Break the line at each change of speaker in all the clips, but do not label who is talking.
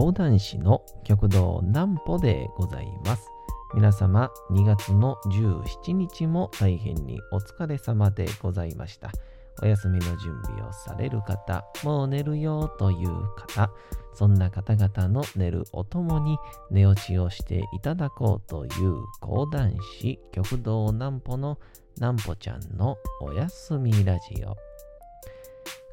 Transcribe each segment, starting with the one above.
講談師の極道南歩でございます。皆様2月の17日も大変にお疲れ様でございました。お休みの準備をされる方、もう寝るよという方、そんな方々の寝るおともに寝落ちをしていただこうという講談師極道南歩の南歩ちゃんのおやすみラジオ。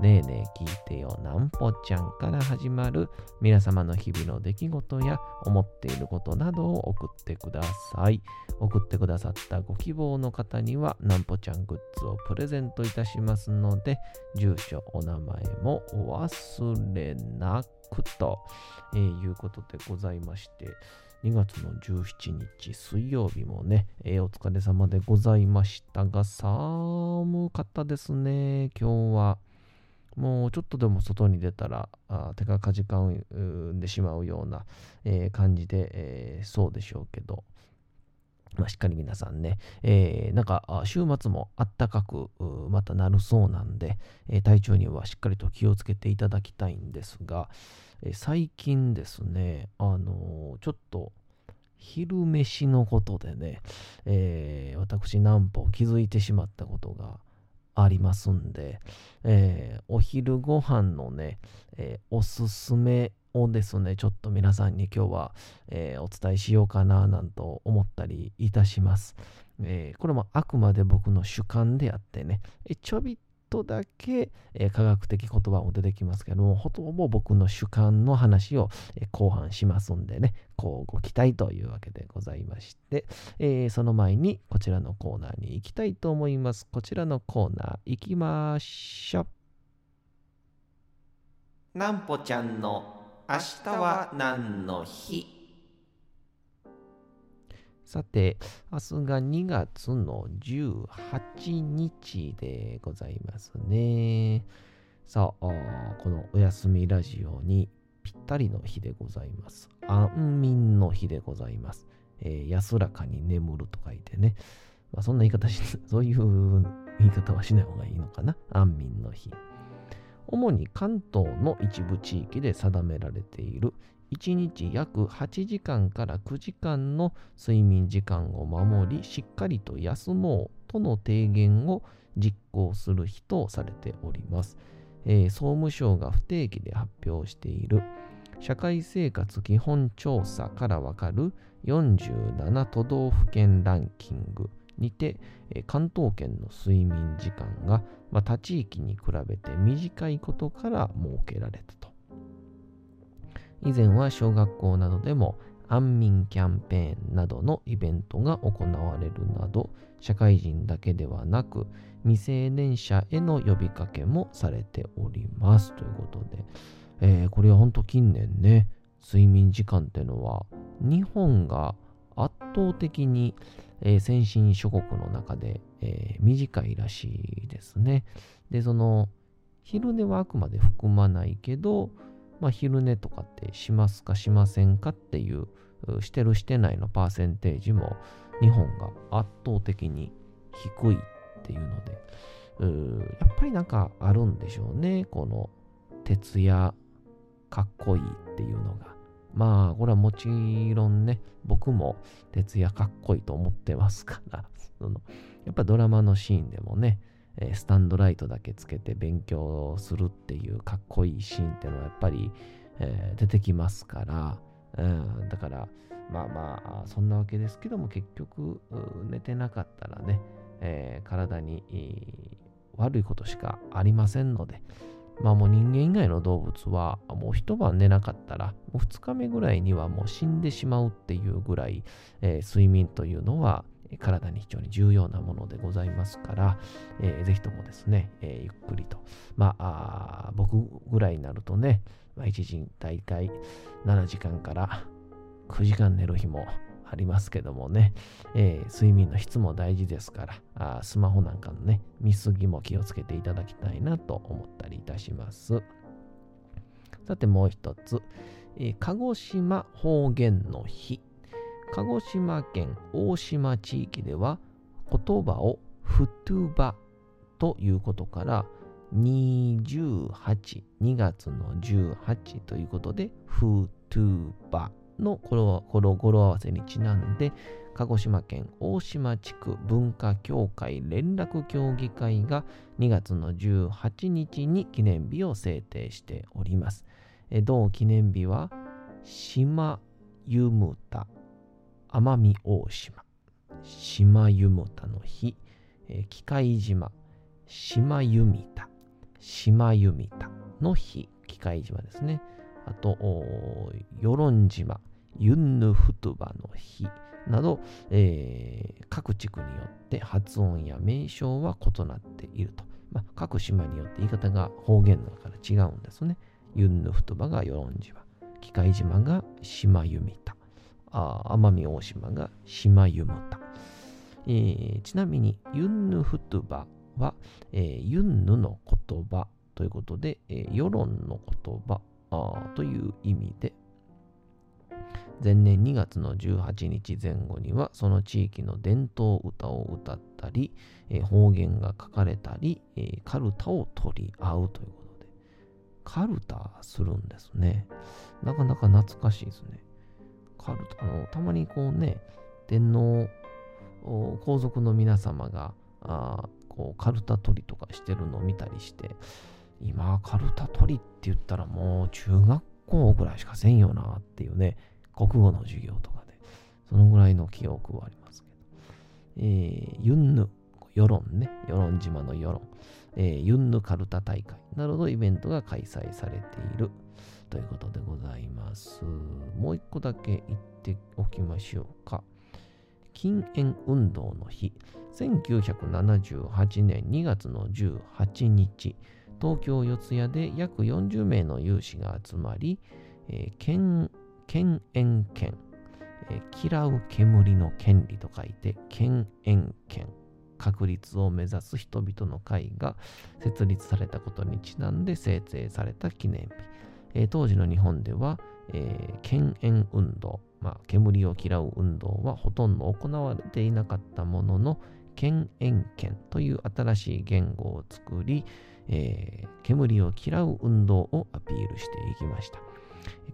ねえねえ聞いてよなんぽちゃんから始まる皆様の日々の出来事や思っていることなどを送ってください。送ってくださったご希望の方にはなんぽちゃんグッズをプレゼントいたしますので、住所、お名前もお忘れなくと、えー、いうことでございまして、2月の17日水曜日もね、えー、お疲れ様でございましたが、寒かったですね、今日は。もうちょっとでも外に出たらあ手がかじかんでしまうような、えー、感じで、えー、そうでしょうけど、まあ、しっかり皆さんね、えー、なんか週末もあったかくまたなるそうなんで、えー、体調にはしっかりと気をつけていただきたいんですが、えー、最近ですね、あのちょっと昼飯のことでね、え私、南方気づいてしまったことがありますんで、えー、お昼ご飯のね、えー、おすすめをですね、ちょっと皆さんに今日は、えー、お伝えしようかななんと思ったりいたします。えこれもあくまで僕の主観であってね、ちょびっとだけ、え、科学的言葉も出てきますけども、ほとんど僕の主観の話を、え、後半しますんでね、こうご期待というわけでございまして、え、その前にこちらのコーナーに行きたいと思います。こちらのコーナー行きましょ。なんぽちゃんの明日は何の日？さて、明日が2月の18日でございますね。さあ、このお休みラジオにぴったりの日でございます。安眠の日でございます。えー、安らかに眠ると書いてね。まあ、そんな言い方し、そういう言い方はしない方がいいのかな。安眠の日。主に関東の一部地域で定められている1日約8時間から9時間の睡眠時間を守り、しっかりと休もうとの提言を実行する日とされております。えー、総務省が不定期で発表している社会生活基本調査からわかる47都道府県ランキングにて、関東圏の睡眠時間が、まあ、他地域に比べて短いことから設けられたと。以前は小学校などでも安眠キャンペーンなどのイベントが行われるなど社会人だけではなく未成年者への呼びかけもされておりますということで、えー、これは本当近年ね睡眠時間っていうのは日本が圧倒的に、えー、先進諸国の中で、えー、短いらしいですね。でその昼寝はあくまで含まないけどまあ、昼寝とかってしますかしませんかっていう、してるしてないのパーセンテージも日本が圧倒的に低いっていうので、やっぱりなんかあるんでしょうね。この徹夜かっこいいっていうのが。まあ、これはもちろんね、僕も徹夜かっこいいと思ってますから、やっぱドラマのシーンでもね、スタンドライトだけつけて勉強するっていうかっこいいシーンっていうのはやっぱり、出てきますから、うん、だからまあまあそんなわけですけども結局寝てなかったらね、えー、体に悪いことしかありませんのでまあもう人間以外の動物はもう一晩寝なかったらもう2日目ぐらいにはもう死んでしまうっていうぐらい、えー、睡眠というのは体に非常に重要なものでございますから、えー、ぜひともですね、えー、ゆっくりと。まあ僕ぐらいになるとね、まあ、1時大体7時間から9時間寝る日もありますけどもね、えー、睡眠の質も大事ですからあ、スマホなんかのね、見過ぎも気をつけていただきたいなと思ったりいたします。さてもう一つ、えー、鹿児島方言の日。鹿児島県大島地域では言葉をフトゥバということから28、2月の18ということでフトゥバの語呂合わせにちなんで鹿児島県大島地区文化協会連絡協議会が2月の18日に記念日を制定しております。同記念日は島湯むた奄美大島島湯むたの日機械島島湯みた島湯みたの日機械島ですねあと与論島ユンヌフトゥバの日など、えー、各地区によって発音や名称は異なっていると。まあ、各島によって言い方が方言だから違うんですね。ユンヌフトバが与論島、機械島が島ユミタ、奄美大島が島ユムタ。えー、ちなみにユンヌフトゥバは、えー、ユンヌの言葉ということで、えー、世論の言葉という意味で前年2月の18日前後にはその地域の伝統歌を歌ったり、えー、方言が書かれたり、えー、カルタを取り合うということで。カルタするんですね。なかなか懐かしいですね。カルタあのたまにこうね天皇皇族の皆様があこうカルタ取りとかしてるのを見たりして今カルタ取りって言ったらもう中学校ぐらいしかせんよなっていうね国語の授業とかで、そのぐらいの記憶はありますけど。えー、ユンヌ、世論ね、世論島の世論、えー、ユンヌカルタ大会などのイベントが開催されているということでございます。もう一個だけ言っておきましょうか。禁煙運動の日、1978年2月の18日、東京四谷で約40名の有志が集まり、えー、権煙権、えー、嫌う煙の権利と書いて、権煙権、確立を目指す人々の会が設立されたことにちなんで制定された記念日。えー、当時の日本では、えー、権煙運動、まあ、煙を嫌う運動はほとんど行われていなかったものの、権煙権という新しい言語を作り、えー、煙を嫌う運動をアピールしていきました。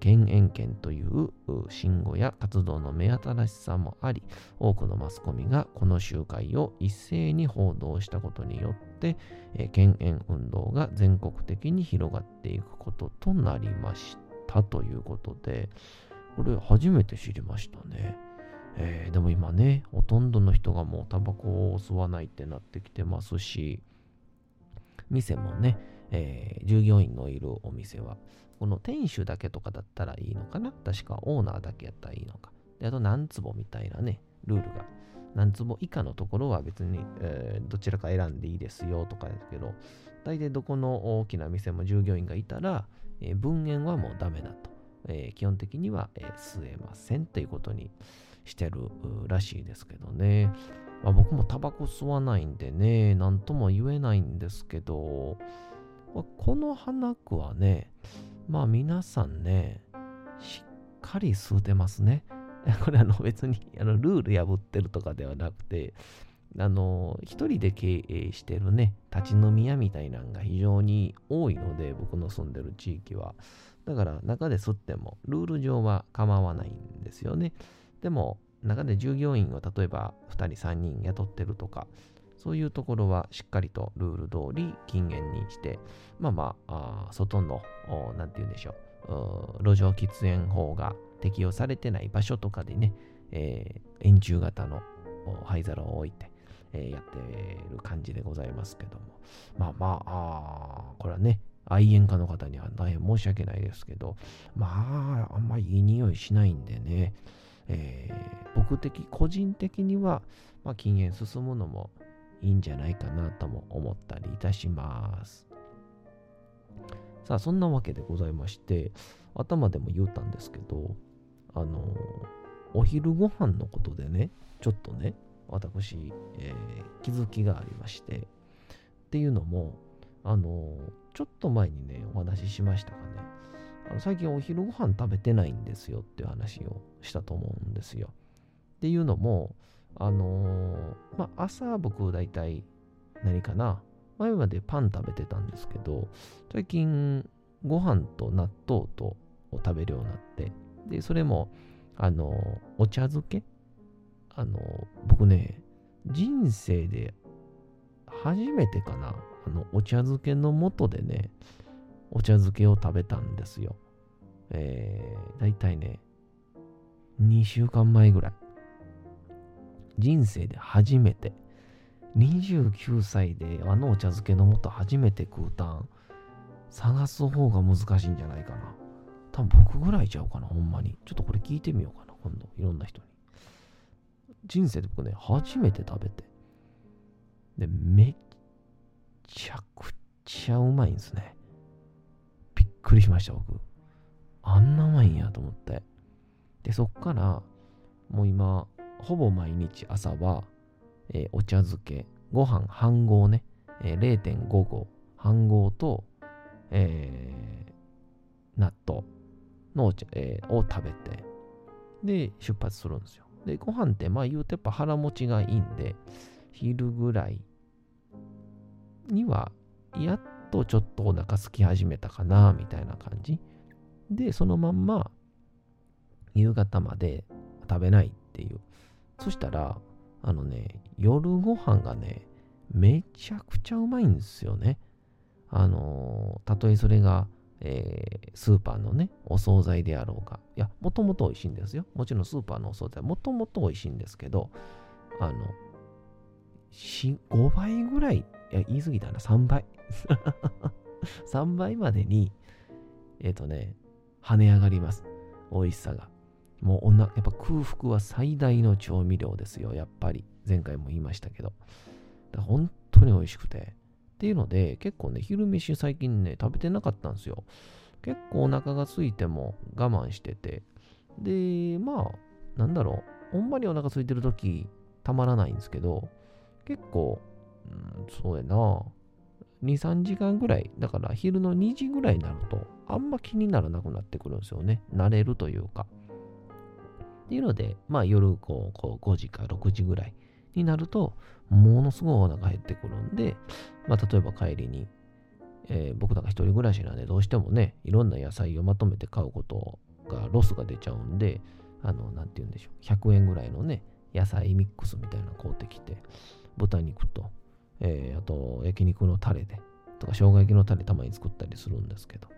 権限権という信号や活動の目新しさもあり、多くのマスコミがこの集会を一斉に報道したことによって、権限運動が全国的に広がっていくこととなりましたということで、これ初めて知りましたね。えー、でも今ね、ほとんどの人がもうタバコを吸わないってなってきてますし、店もね、えー、従業員のいるお店は、この店主だけとかだったらいいのかな？確かオーナーだけやったらいいのか。で、あと何坪みたいなね、ルールが。何坪以下のところは別に、えー、どちらか選んでいいですよとかですけど、大体どこの大きな店も従業員がいたら、えー、分煙はもうダメだと。えー、基本的には、え吸えませんということにしてるらしいですけどね。まあ、僕もタバコ吸わないんでね、なんとも言えないんですけど、この花区はね、まあ皆さんね、しっかり吸うてますね。これあの別にあのルール破ってるとかではなくて、あの、一人で経営してるね、立ち飲み屋みたいなのが非常に多いので、僕の住んでる地域は。だから中で吸ってもルール上は構わないんですよね。でも中で従業員を例えば2人3人雇ってるとか、そういうところはしっかりとルール通り禁煙にして、まあまあ、あ外の、なんて言うんでしょう、路上喫煙法が適用されてない場所とかでね、えー、円柱型の灰皿を置いて、えー、やってる感じでございますけども。まあまあ、あこれはね、愛煙家の方には大変申し訳ないですけど、まあ、あんまりいい匂いしないんでね、えー、僕的、個人的には、まあ、禁煙進むのもいいんじゃないかなとも思ったりいたします。さあ、そんなわけでございまして、頭でも言うたんですけど、あの、お昼ご飯のことでね、ちょっとね、私、えー、気づきがありまして、っていうのも、あのちょっと前にね、お話ししましたかね。あの最近お昼ご飯食べてないんですよっていう話をしたと思うんですよ。っていうのも、あのー、まあ、朝僕大体何かな前までパン食べてたんですけど、最近ご飯と納豆とを食べるようになって、で、それも、あのー、お茶漬けあのー、僕ね、人生で初めてかな、あの、お茶漬けの素でね、お茶漬けを食べたんですよ。えー、だいたいね、2週間前ぐらい。人生で初めて、29歳であのお茶漬けの素初めて食うたん、探す方が難しいんじゃないかな。多分僕ぐらいちゃうかな、ほんまに。ちょっとこれ聞いてみようかな、今度。いろんな人に。人生で僕ね、初めて食べて。で、めっちゃくちゃうまいんですね。びっくりしました、僕。あんなうまいんやと思って。で、そっから、もう今、ほぼ毎日朝は、えー、お茶漬け、ご飯半合ね、えー、0.5合、半合と、えー、納豆のお茶、えー、を食べて、で、出発するんですよ。で、ご飯って、まあ言うとやっぱ腹持ちがいいんで、昼ぐらいには、やっとちょっとお腹空き始めたかな、みたいな感じ。で、そのまんま、夕方まで食べないっていう。そしたら、あのね、夜ご飯がね、めちゃくちゃうまいんですよね。あのたとえそれが、えー、スーパーのね、お惣菜であろうか。いや、もともと美味しいんですよ。もちろんスーパーのお惣菜はもともと美味しいんですけど、あの、5倍ぐらい、いや、言い過ぎたな、3倍。3倍までに、えっ、ー、とね、跳ね上がります。美味しさが。もうおな、やっぱ空腹は最大の調味料ですよ。やっぱり。前回も言いましたけど。だ本当に美味しくて。っていうので、結構ね、昼飯最近ね、食べてなかったんですよ。結構お腹が空いても我慢してて。で、まあ、なんだろう。ほんまにお腹空いてるとき、たまらないんですけど、結構、うん、そうやな。2、3時間ぐらい、だから昼の2時ぐらいになると、あんま気にならなくなってくるんですよね。慣れるというか。っていうので、まあ夜こうこう5時か6時ぐらいになると、ものすごいお腹減ってくるんで、まあ例えば帰りに、えー、僕なんか一人暮らしなんでどうしてもね、いろんな野菜をまとめて買うことがロスが出ちゃうんで、あの、なんて言うんでしょう、100円ぐらいのね、野菜ミックスみたいなの買うてきて、豚肉と、えー、あと焼肉のタレで、とか生姜焼きのタレたまに作ったりするんですけど、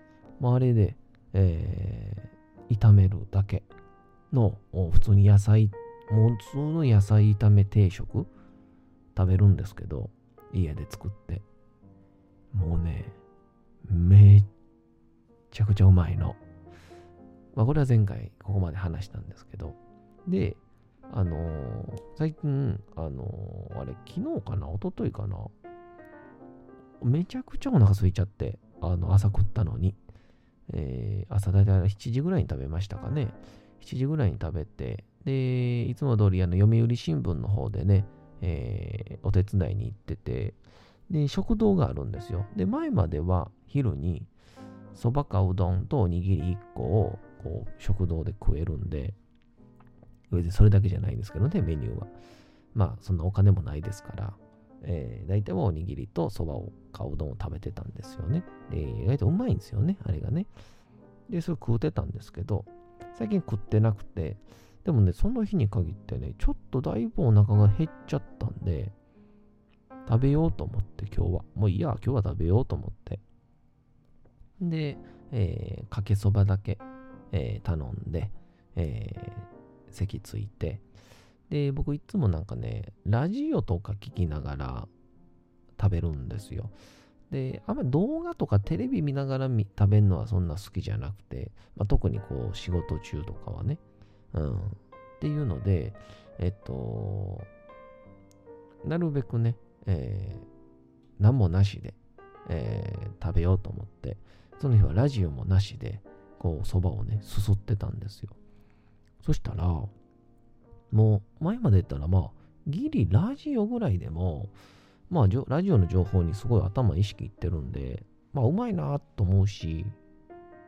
まああれで、えー、炒めるだけ。の普通に野菜、もう普通の野菜炒め定食？食べるんですけど、家で作って。もうね、めっちゃくちゃうまいの。まあこれは前回ここまで話したんですけど。で、あのー、最近、あのー、あれ、昨日かな？一昨日かな？めちゃくちゃお腹空いちゃって、あの、朝食ったのに。えー、朝だいたい7時ぐらいに食べましたかね。7時ぐらいに食べて、で、いつも通りあの読売新聞の方でね、えー、お手伝いに行ってて、で、食堂があるんですよ。で、前までは昼にそばかうどんとおにぎり1個をこう食堂で食えるんで、別にそれだけじゃないんですけどね、メニューは。まあ、そんなお金もないですから、えー、大体はおにぎりとそばをかうどんを食べてたんですよね。で、意外とうまいんですよね、あれがね。で、それ食うてたんですけど、最近食ってなくて、でもね、その日に限ってね、ちょっとだいぶお腹が減っちゃったんで、食べようと思って今日は。もういいや、今日は食べようと思って。で、えー、かけそばだけ、えー、頼んで、えー、席ついて、で、僕いつもなんかね、ラジオとか聞きながら食べるんですよ。で、あんまり動画とかテレビ見ながら食べるのはそんな好きじゃなくて、まあ、特にこう仕事中とかはね、うん。っていうので、えっと、なるべくね、えー、何もなしで、えー、食べようと思って、その日はラジオもなしで、こう、そばをね、すすってたんですよ。そしたら、もう前まで言ったらまあ、ギリラジオぐらいでも、まあ、ラジオの情報にすごい頭意識いってるんで、まあ、うまいなと思うし、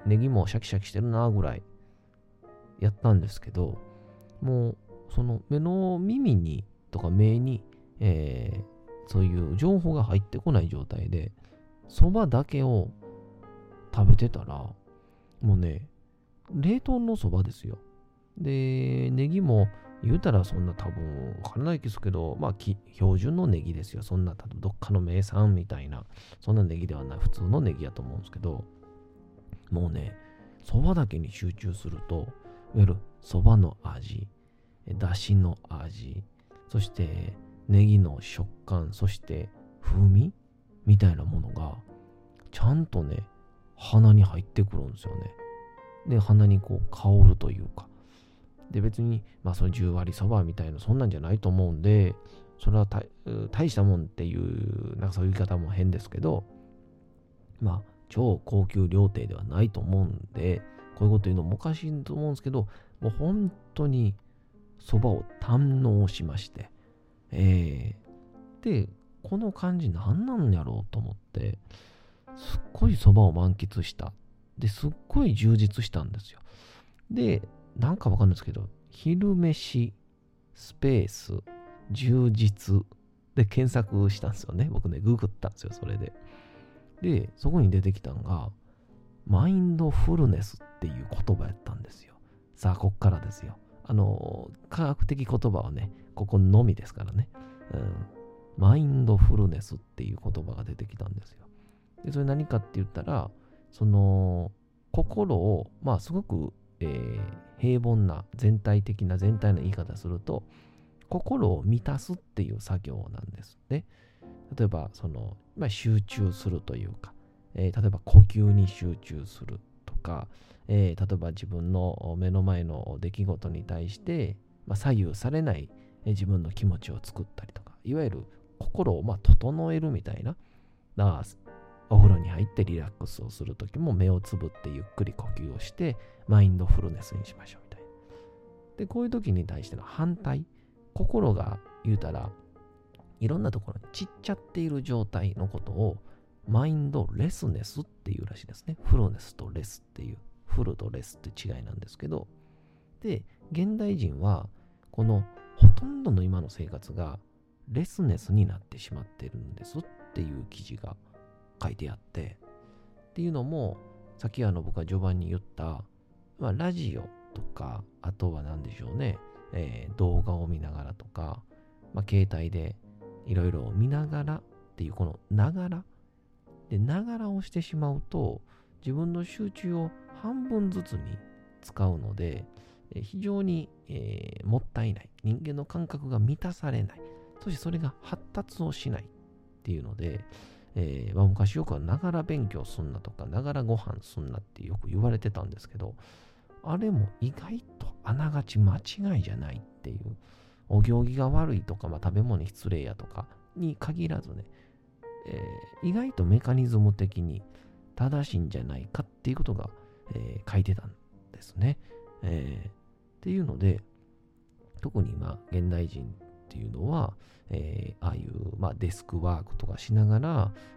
ネギもシャキシャキしてるなぐらいやったんですけど、もう、その目の耳にとか目に、えー、そういう情報が入ってこない状態で、そばだけを食べてたら、もうね、冷凍のそばですよ。で、ネギも言うたらそんな多分わからないですけど、まあ標準のネギですよ。そんな多分どっかの名産みたいな、そんなネギではない普通のネギやと思うんですけど、もうね、そばだけに集中すると、いわゆるそばの味、だしの味、そしてネギの食感、そして風味みたいなものが、ちゃんとね、鼻に入ってくるんですよね。で、鼻にこう香るというか。で、別に、まあその10割そばみたいな、そんなんじゃないと思うんで、それは大したもんっていう、なんかそういう言い方も変ですけど、まあ、超高級料亭ではないと思うんで、こういうこと言うのもおかしいと思うんですけど、もう本当にそばを堪能しまして、えー、で、この感じ何なんやろうと思って、すっごいそばを満喫した。で、すっごい充実したんですよ。で、なんかわかんないですけど、昼飯、スペース、充実で検索したんですよね。僕ね、ググったんですよ、それで。で、そこに出てきたのが、マインドフルネスっていう言葉やったんですよ。さあ、こっからですよ。あの、科学的言葉はね、ここのみですからね。うん。マインドフルネスっていう言葉が出てきたんですよ。で、それ何かって言ったら、その、心を、まあ、すごく、えー、平凡な全体的な全体の言い方すると、心を満たすっていう作業なんですね。例えば、その、まあ、集中するというか、えー、例えば呼吸に集中するとか、えー、例えば自分の目の前の出来事に対して、まあ、左右されない、自分の気持ちを作ったりとか、いわゆる心をまあ整えるみたいな、なお風呂に入ってリラックスをするときも目をつぶってゆっくり呼吸をしてマインドフルネスにしましょうみたいな。で、こういう時に対しての反対、心が言うたらいろんなところに散っちゃっている状態のことをマインドレスネスっていうらしいですね。フルネスとレスっていう、フルとレスって違いなんですけど、で、現代人はこのほとんどの今の生活がレスネスになってしまってるんですっていう記事が書いてあって、っていうのも、さっきあの僕が序盤に言った、まあ、ラジオとか、あとは何でしょうね、えー、動画を見ながらとか、まあ、携帯でいろいろ見ながらっていうこのながらでながらをしてしまうと自分の集中を半分ずつに使うので非常に、えー、もったいない人間の感覚が満たされないそしてそれが発達をしないっていうので、えーまあ、昔よくはながら勉強すんなとかながらご飯すんなってよく言われてたんですけどあれも意外とあながち間違いじゃないっていうお行儀が悪いとか、まあ、食べ物失礼やとかに限らずね、えー、意外とメカニズム的に正しいんじゃないかっていうことが、えー、書いてたんですね。えー、っていうので、特に今、現代人っていうのは、えー、ああいう、まあ、デスクワークとかしながら、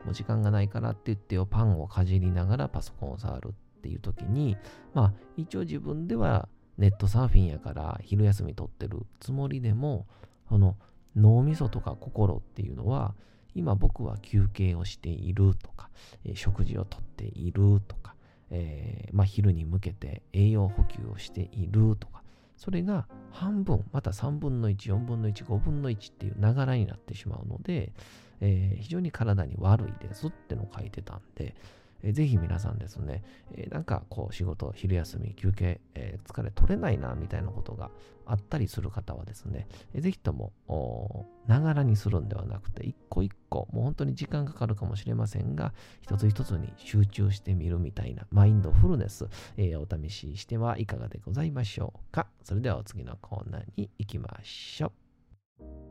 もう時間がないからって言ってよ、パンをかじりながらパソコンを触るっていう時に、まあ、一応自分ではネットサーフィンやから昼休み取ってるつもりでも、その脳みそとか心っていうのは、今僕は休憩をしているとか、えー、食事をとっているとか、えー、まあ、昼に向けて栄養補給をしているとか、それが半分、また3分の1、4分の1、5分の1っていう流れになってしまうので、えー、非常に体に悪いですってのを書いてたんで、えぜひ皆さんですね、えなんかこう仕事、昼休み、休憩、え疲れ取れないな、みたいなことがあったりする方はですね、えぜひとも、ながらにするんではなくて、一個一個、もう本当に時間かかるかもしれませんが、一つ一つに集中してみるみたいな、マインドフルネス、えお試ししてはいかがでございましょうか。それではお次のコーナーに行きましょう。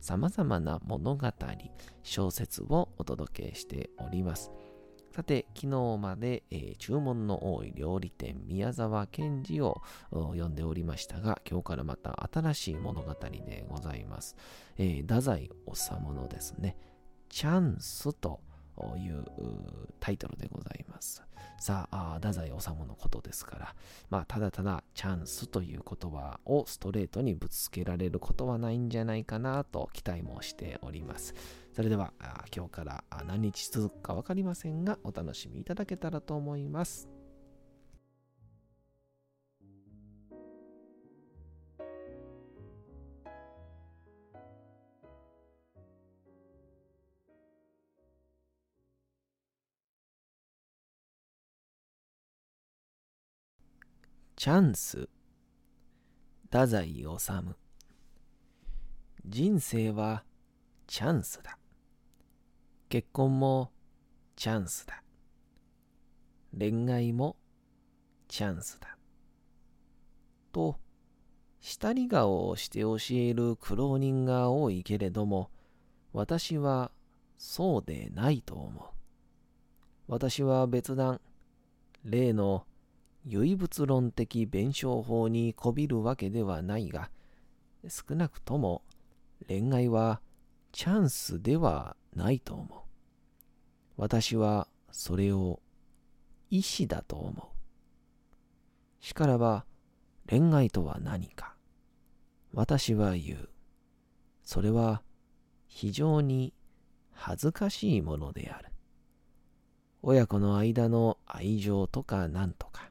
さまざまな物語、小説をお届けしております。さて、昨日まで、えー、注文の多い料理店宮沢賢治を読んでおりましたが、今日からまた新しい物語でございます。えー、太宰治のですね、チャンスというタイトルでございます。さあ、太宰治のことですから、まあ、ただただチャンスという言葉をストレートにぶつけられることはないんじゃないかなと期待もしております。それでは、今日から何日続くか分かりませんが、お楽しみいただけたらと思います。チャンス。太宰治。人生はチャンスだ。結婚もチャンスだ。恋愛もチャンスだ。と下り顔をして教える苦労人が多いけれども私はそうでないと思う。私は別段例の唯物論的弁証法にこびるわけではないが、少なくとも恋愛はチャンスではないと思う。私はそれを意志だと思う。しからば恋愛とは何か。私は言う。それは非常に恥ずかしいものである。親子の間の愛情とか何とか。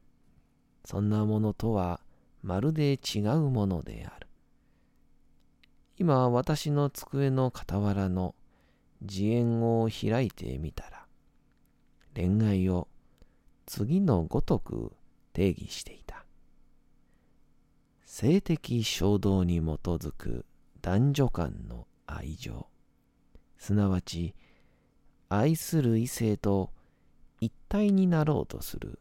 そんなものとはまるで違うものである。今私の机の傍らの自演を開いてみたら、恋愛を次のごとく定義していた。性的衝動に基づく男女間の愛情、すなわち愛する異性と一体になろうとする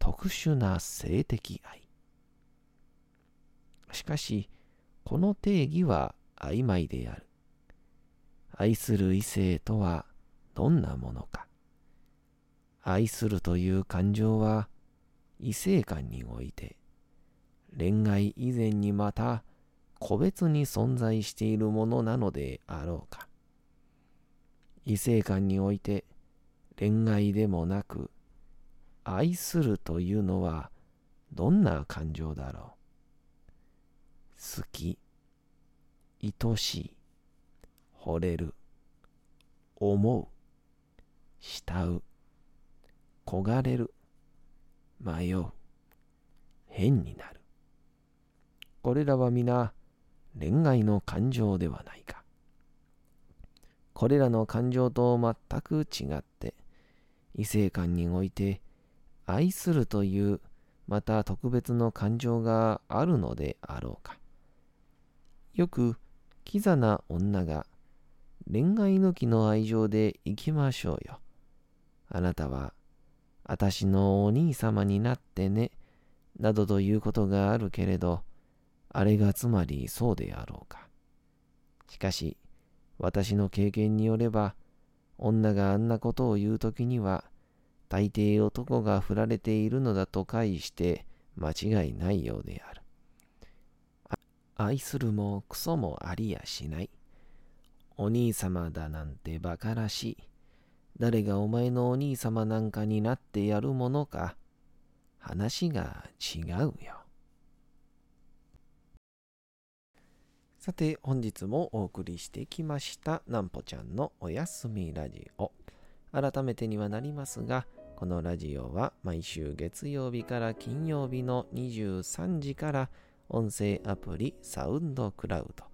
特殊な性的愛。しかし、この定義は曖昧である。愛する異性とはどんなものか。愛するという感情は異性間において恋愛以前にまた個別に存在しているものなのであろうか。異性間において恋愛でもなく愛するというのはどんな感情だろう？好き、愛しい、惚れる、思う、慕う、焦がれる、迷う、変になる。これらは皆恋愛の感情ではないか。これらの感情と全く違って異性間において愛するというまた特別の感情があるのであろうか。よくキザな女が恋愛抜きの愛情で行きましょうよ。あなたは私のお兄様になってね、などということがあるけれど、あれがつまりそうであろうか。しかし、私の経験によれば、女があんなことを言うときには、大抵男が振られているのだと解して間違いないようである。愛するもクソもありやしない。お兄様だなんて馬鹿らしい。誰がお前のお兄様なんかになってやるものか。話が違うよ。さて本日もお送りしてきましたなんぽちゃんのおやすみラジオ。改めてにはなりますが、このラジオは毎週月曜日から金曜日の23時から音声アプリサウンドクラウド、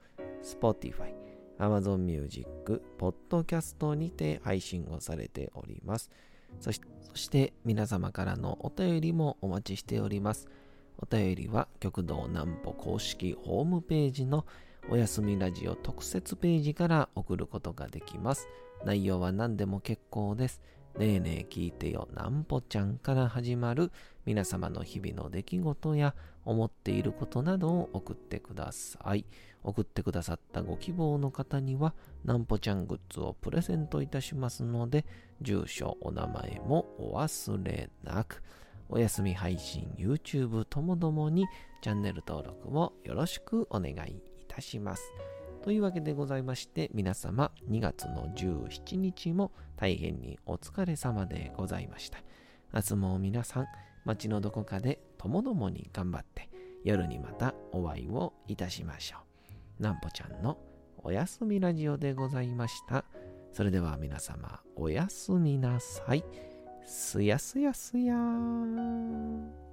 Spotify、Amazon Music、Podcast にて配信をされております。そしてそして皆様からのお便りもお待ちしております。お便りは極道南歩公式ホームページのおやすみラジオ特設ページから送ることができます。内容は何でも結構です。ねえねえ聞いてよなんぽちゃんから始まる皆様の日々の出来事や思っていることなどを送ってください。送ってくださったご希望の方にはなんぽちゃんグッズをプレゼントいたしますので、住所、お名前もお忘れなく。お休み配信、YouTube ともどもにチャンネル登録もよろしくお願いいたします。というわけでございまして、皆様2月の17日も大変にお疲れ様でございました。明日も皆さん、街のどこかでともどもに頑張って、夜にまたお会いをいたしましょう。なんぽちゃんのおやすみラジオでございました。それでは皆様、おやすみなさい。すやすやすやー。